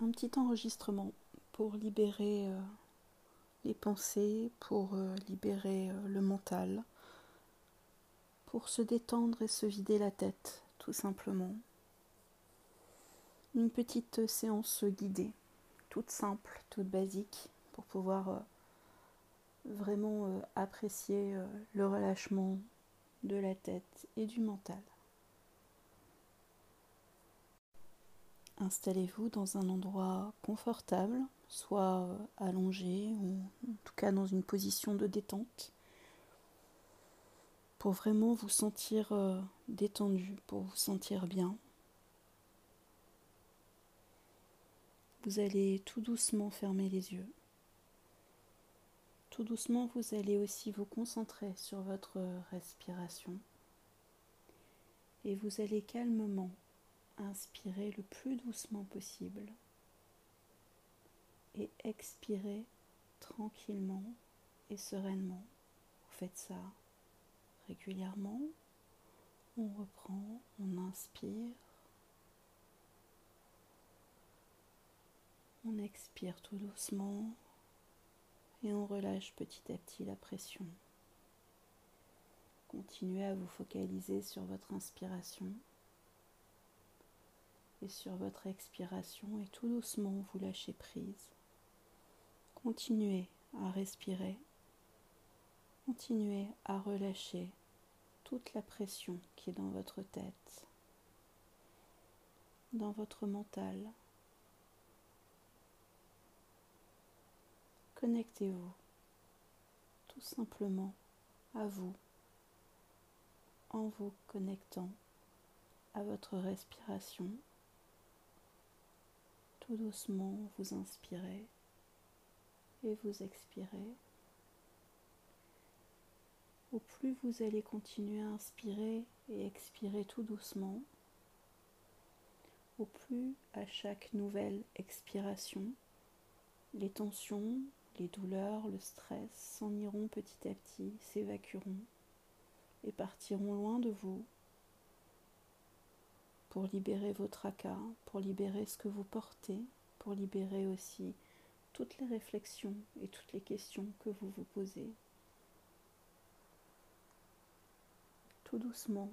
un petit enregistrement pour libérer euh, les pensées, pour euh, libérer euh, le mental, pour se détendre et se vider la tête, tout simplement. Une petite séance guidée, toute simple, toute basique, pour pouvoir vraiment apprécier le relâchement de la tête et du mental. Installez-vous dans un endroit confortable, soit allongé ou en tout cas dans une position de détente, pour vraiment vous sentir euh, détendu, pour vous sentir bien. Vous allez tout doucement fermer les yeux. Tout doucement, vous allez aussi vous concentrer sur votre respiration et vous allez calmement inspirez le plus doucement possible et expirez tranquillement et sereinement. Vous faites ça régulièrement. On reprend, on inspire, on expire tout doucement et on relâche petit à petit la pression. Continuez à vous focaliser sur votre inspiration sur votre expiration et tout doucement vous lâchez prise. Continuez à respirer. Continuez à relâcher toute la pression qui est dans votre tête, dans votre mental. Connectez-vous tout simplement à vous en vous connectant à votre respiration tout doucement, vous inspirez et vous expirez. Au plus vous allez continuer à inspirer et expirer tout doucement, au plus à chaque nouvelle expiration, les tensions, les douleurs, le stress s'en iront petit à petit, s'évacueront et partiront loin de vous pour libérer vos tracas, pour libérer ce que vous portez, pour libérer aussi toutes les réflexions et toutes les questions que vous vous posez. Tout doucement,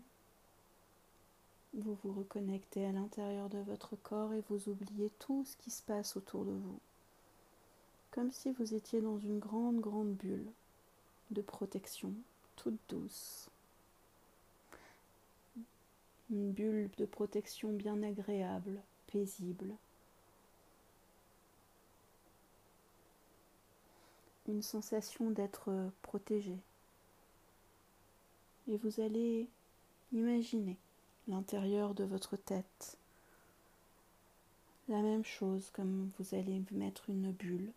vous vous reconnectez à l'intérieur de votre corps et vous oubliez tout ce qui se passe autour de vous. Comme si vous étiez dans une grande, grande bulle de protection, toute douce, une bulle de protection bien agréable, paisible. Une sensation d'être protégé. Et vous allez imaginer l'intérieur de votre tête. La même chose comme vous allez mettre une bulle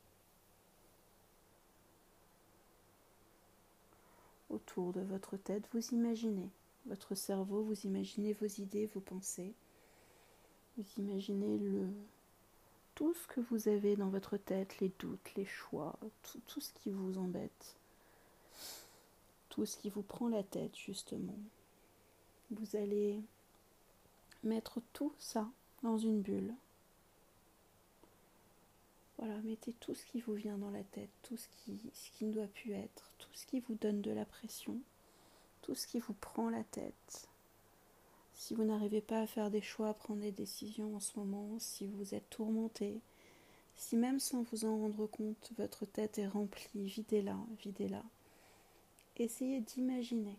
autour de votre tête. Vous imaginez votre cerveau, vous imaginez vos idées, vos pensées, vous imaginez le tout ce que vous avez dans votre tête, les doutes, les choix, tout, ce qui vous embête, tout ce qui vous prend la tête justement. Vous allez mettre tout ça dans une bulle. Voilà, mettez tout ce qui vous vient dans la tête, tout ce qui ne doit plus être, tout ce qui vous donne de la pression tout ce qui vous prend la tête. Si vous n'arrivez pas à faire des choix, à prendre des décisions en ce moment, si vous êtes tourmenté, si même sans vous en rendre compte, votre tête est remplie, videz-la, videz-la. Essayez d'imaginer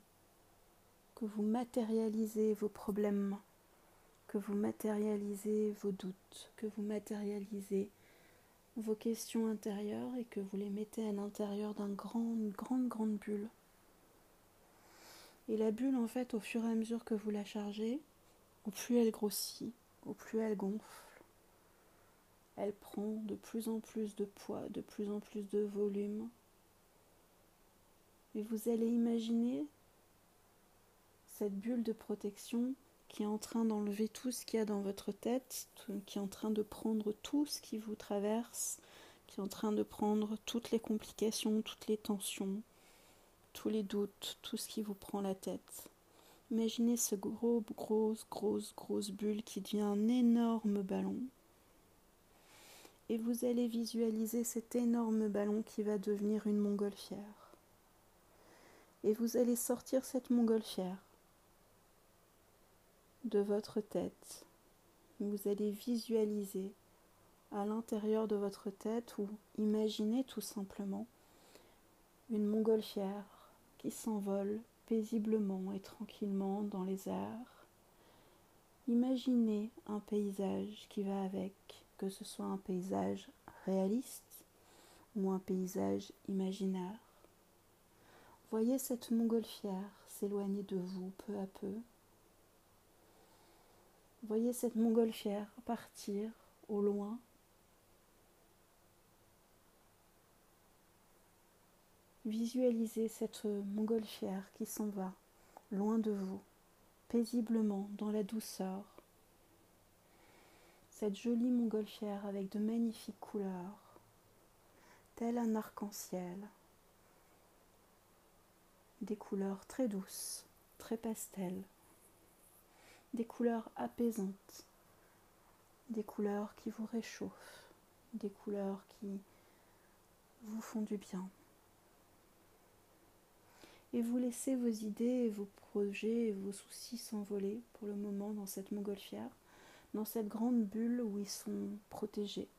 que vous matérialisez vos problèmes, que vous matérialisez vos doutes, que vous matérialisez vos questions intérieures et que vous les mettez à l'intérieur d'une grande, grande, grande bulle et la bulle, en fait, au fur et à mesure que vous la chargez, au plus elle grossit, au plus elle gonfle, elle prend de plus en plus de poids, de plus en plus de volume. Et vous allez imaginer cette bulle de protection qui est en train d'enlever tout ce qu'il y a dans votre tête, qui est en train de prendre tout ce qui vous traverse, qui est en train de prendre toutes les complications, toutes les tensions, tous les doutes, tout ce qui vous prend la tête. Imaginez ce gros, grosse, grosse, grosse bulle qui devient un énorme ballon. et vous allez visualiser cet énorme ballon qui va devenir une montgolfière. Et vous allez sortir cette montgolfière de votre tête. Vous allez visualiser à l'intérieur de votre tête ou imaginer tout simplement une montgolfière s'envole paisiblement et tranquillement dans les airs. Imaginez un paysage qui va avec, que ce soit un paysage réaliste ou un paysage imaginaire. Voyez cette montgolfière s'éloigner de vous peu à peu. Voyez cette montgolfière partir au loin. Visualisez cette montgolfière qui s'en va loin de vous, paisiblement dans la douceur. Cette jolie montgolfière avec de magnifiques couleurs, tel un arc-en-ciel des couleurs très douces, très pastel, des couleurs apaisantes, des couleurs qui vous réchauffent, des couleurs qui vous font du bien. Et vous laissez vos idées, vos projets et vos soucis s'envoler pour le moment dans cette montgolfière, dans cette grande bulle où ils sont protégés,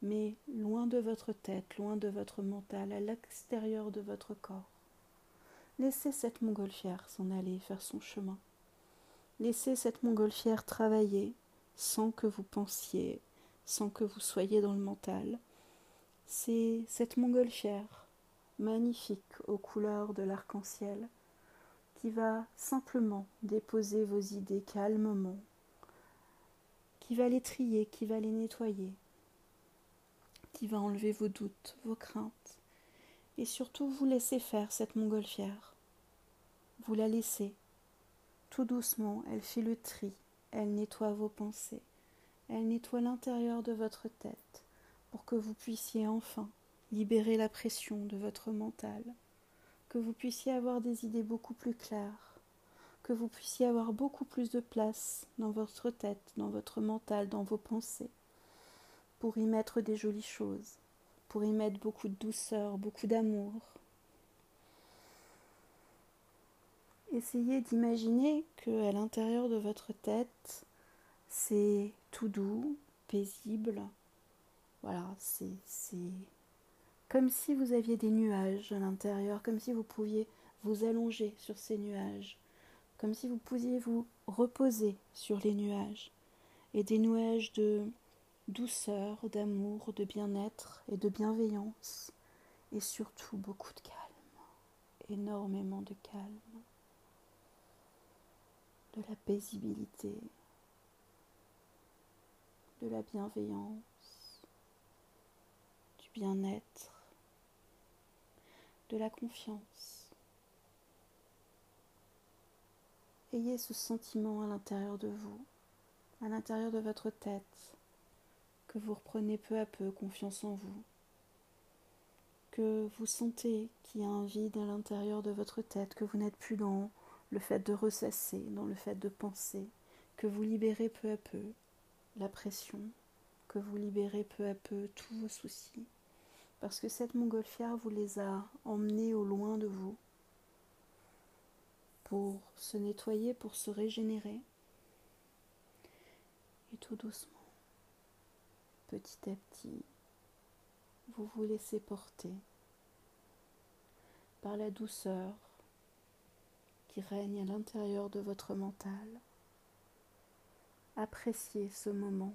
mais loin de votre tête, loin de votre mental, à l'extérieur de votre corps. Laissez cette montgolfière s'en aller faire son chemin. Laissez cette montgolfière travailler sans que vous pensiez, sans que vous soyez dans le mental. C'est cette montgolfière magnifique aux couleurs de l'arc-en-ciel qui va simplement déposer vos idées calmement, qui va les trier, qui va les nettoyer, qui va enlever vos doutes, vos craintes, et surtout vous laisser faire cette montgolfière. Vous la laissez. Tout doucement, elle fait le tri, elle nettoie vos pensées, elle nettoie l'intérieur de votre tête pour que vous puissiez enfin libérer la pression de votre mental, que vous puissiez avoir des idées beaucoup plus claires, que vous puissiez avoir beaucoup plus de place dans votre tête, dans votre mental, dans vos pensées, pour y mettre des jolies choses, pour y mettre beaucoup de douceur, beaucoup d'amour. Essayez d'imaginer que à l'intérieur de votre tête, c'est tout doux, paisible. Voilà, c'est comme si vous aviez des nuages à l'intérieur, comme si vous pouviez vous allonger sur ces nuages, comme si vous pouviez vous reposer sur les nuages, et des nuages de douceur, d'amour, de bien-être et de bienveillance, et surtout beaucoup de calme, énormément de calme, de la paisibilité, de la bienveillance, du bien-être, de la confiance. Ayez ce sentiment à l'intérieur de vous, à l'intérieur de votre tête, que vous reprenez peu à peu confiance en vous, que vous sentez qu'il y a un vide à l'intérieur de votre tête, que vous n'êtes plus dans le fait de ressasser, dans le fait de penser, que vous libérez peu à peu la pression, que vous libérez peu à peu tous vos soucis, parce que cette montgolfière vous les a emmenés au loin de vous pour se nettoyer, pour se régénérer, et tout doucement petit à petit, vous vous laissez porter par la douceur qui règne à l'intérieur de votre mental. Appréciez ce moment.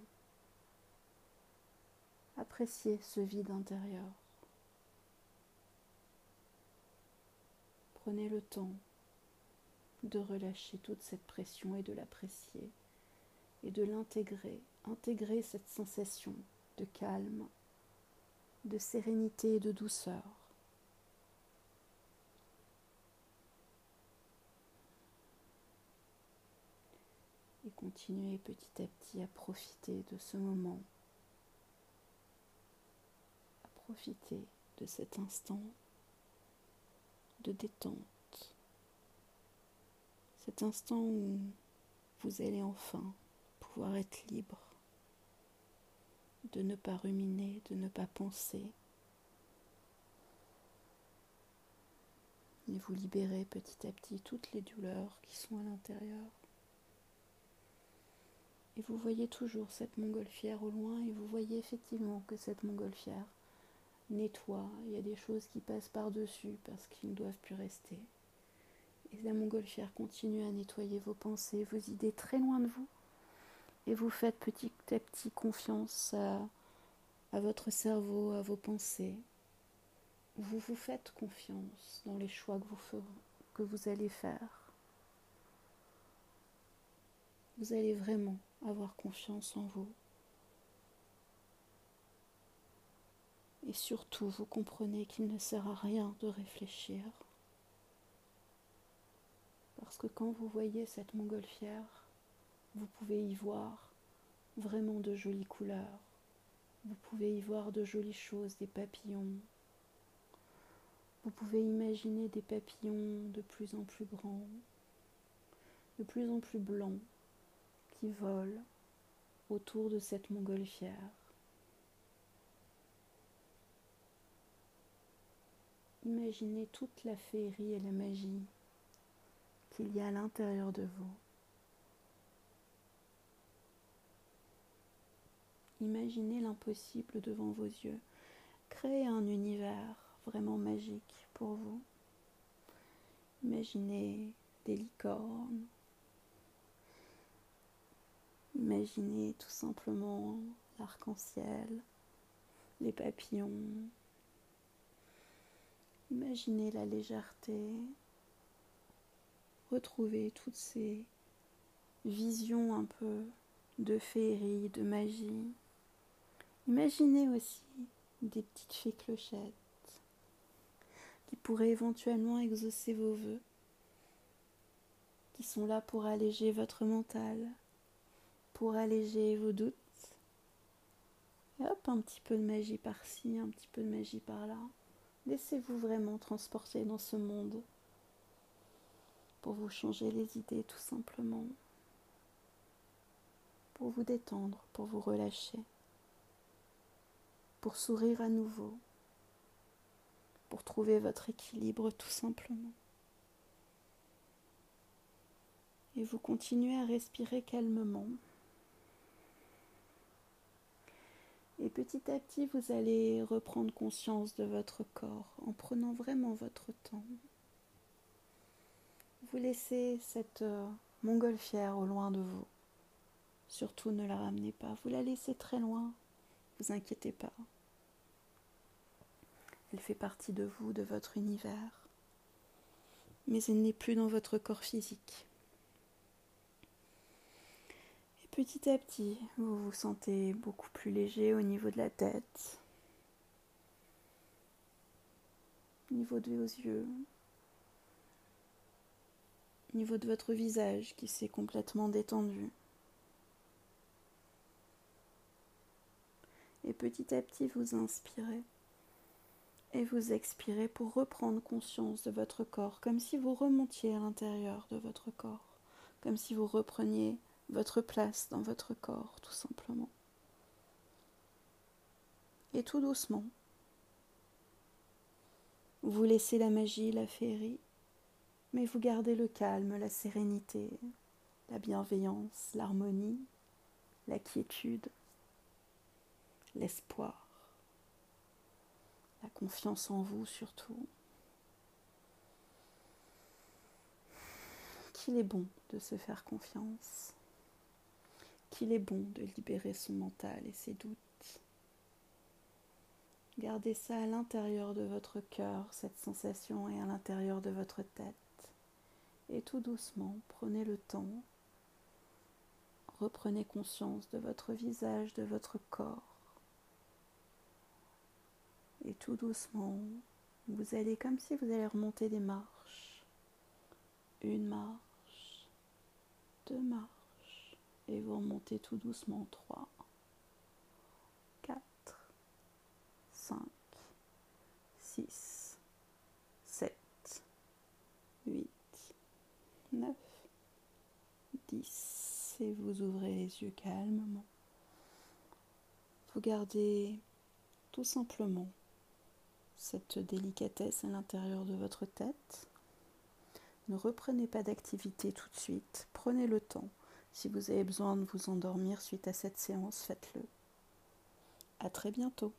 Appréciez ce vide intérieur. Prenez le temps de relâcher toute cette pression et de l'apprécier et de l'intégrer, intégrer cette sensation de calme, de sérénité et de douceur. Et continuez petit à petit à profiter de ce moment, profiter de cet instant de détente, cet instant où vous allez enfin pouvoir être libre de ne pas ruminer, de ne pas penser. Et vous libérez petit à petit toutes les douleurs qui sont à l'intérieur. Et vous voyez toujours cette montgolfière au loin et vous voyez effectivement que cette montgolfière nettoie. Il y a des choses qui passent par-dessus parce qu'ils ne doivent plus rester. Et la montgolfière continue à nettoyer vos pensées, vos idées très loin de vous. Et vous faites petit à petit confiance à, votre cerveau, à vos pensées. Vous vous faites confiance dans les choix que vous allez faire. Vous allez vraiment avoir confiance en vous. Et surtout, vous comprenez qu'il ne sert à rien de réfléchir. Parce que quand vous voyez cette montgolfière, vous pouvez y voir vraiment de jolies couleurs. Vous pouvez y voir de jolies choses, des papillons. Vous pouvez imaginer des papillons de plus en plus grands, de plus en plus blancs, qui volent autour de cette montgolfière. Imaginez toute la féerie et la magie qu'il y a à l'intérieur de vous. Imaginez l'impossible devant vos yeux. Créez un univers vraiment magique pour vous. Imaginez des licornes. Imaginez tout simplement l'arc-en-ciel, les papillons, Imaginez la légèreté, retrouvez toutes ces visions un peu de féerie, de magie. Imaginez aussi des petites fées clochettes qui pourraient éventuellement exaucer vos voeux, qui sont là pour alléger votre mental, pour alléger vos doutes. Et hop, un petit peu de magie par-ci, un petit peu de magie par-là. Laissez-vous vraiment transporter dans ce monde pour vous changer les idées tout simplement, pour vous détendre, pour vous relâcher, pour sourire à nouveau, pour trouver votre équilibre tout simplement. Et vous continuez à respirer calmement. Et petit à petit, vous allez reprendre conscience de votre corps en prenant vraiment votre temps. Vous laissez cette euh, montgolfière au loin de vous. Surtout ne la ramenez pas. Vous la laissez très loin. Vous inquiétez pas. Elle fait partie de vous, de votre univers. Mais elle n'est plus dans votre corps physique. Petit à petit, vous vous sentez beaucoup plus léger au niveau de la tête, au niveau de vos yeux, au niveau de votre visage qui s'est complètement détendu. Et petit à petit, vous inspirez et vous expirez pour reprendre conscience de votre corps, comme si vous remontiez à l'intérieur de votre corps, comme si vous repreniez votre place dans votre corps, tout simplement. Et tout doucement, vous laissez la magie, la féerie, mais vous gardez le calme, la sérénité, la bienveillance, l'harmonie, la quiétude, l'espoir, la confiance en vous surtout. Qu'il est bon de se faire confiance qu'il est bon de libérer son mental et ses doutes. Gardez ça à l'intérieur de votre cœur, cette sensation, et à l'intérieur de votre tête. Et tout doucement, prenez le temps, reprenez conscience de votre visage, de votre corps. Et tout doucement, vous allez comme si vous allez remonter des marches. Une marche, deux marches et vous remontez tout doucement 3, 4, 5, 6, 7, 8, 9, 10 et vous ouvrez les yeux calmement. Regardez tout simplement cette délicatesse à l'intérieur de votre tête. Ne reprenez pas d'activité tout de suite, prenez le temps. Si vous avez besoin de vous endormir suite à cette séance, faites-le. À très bientôt.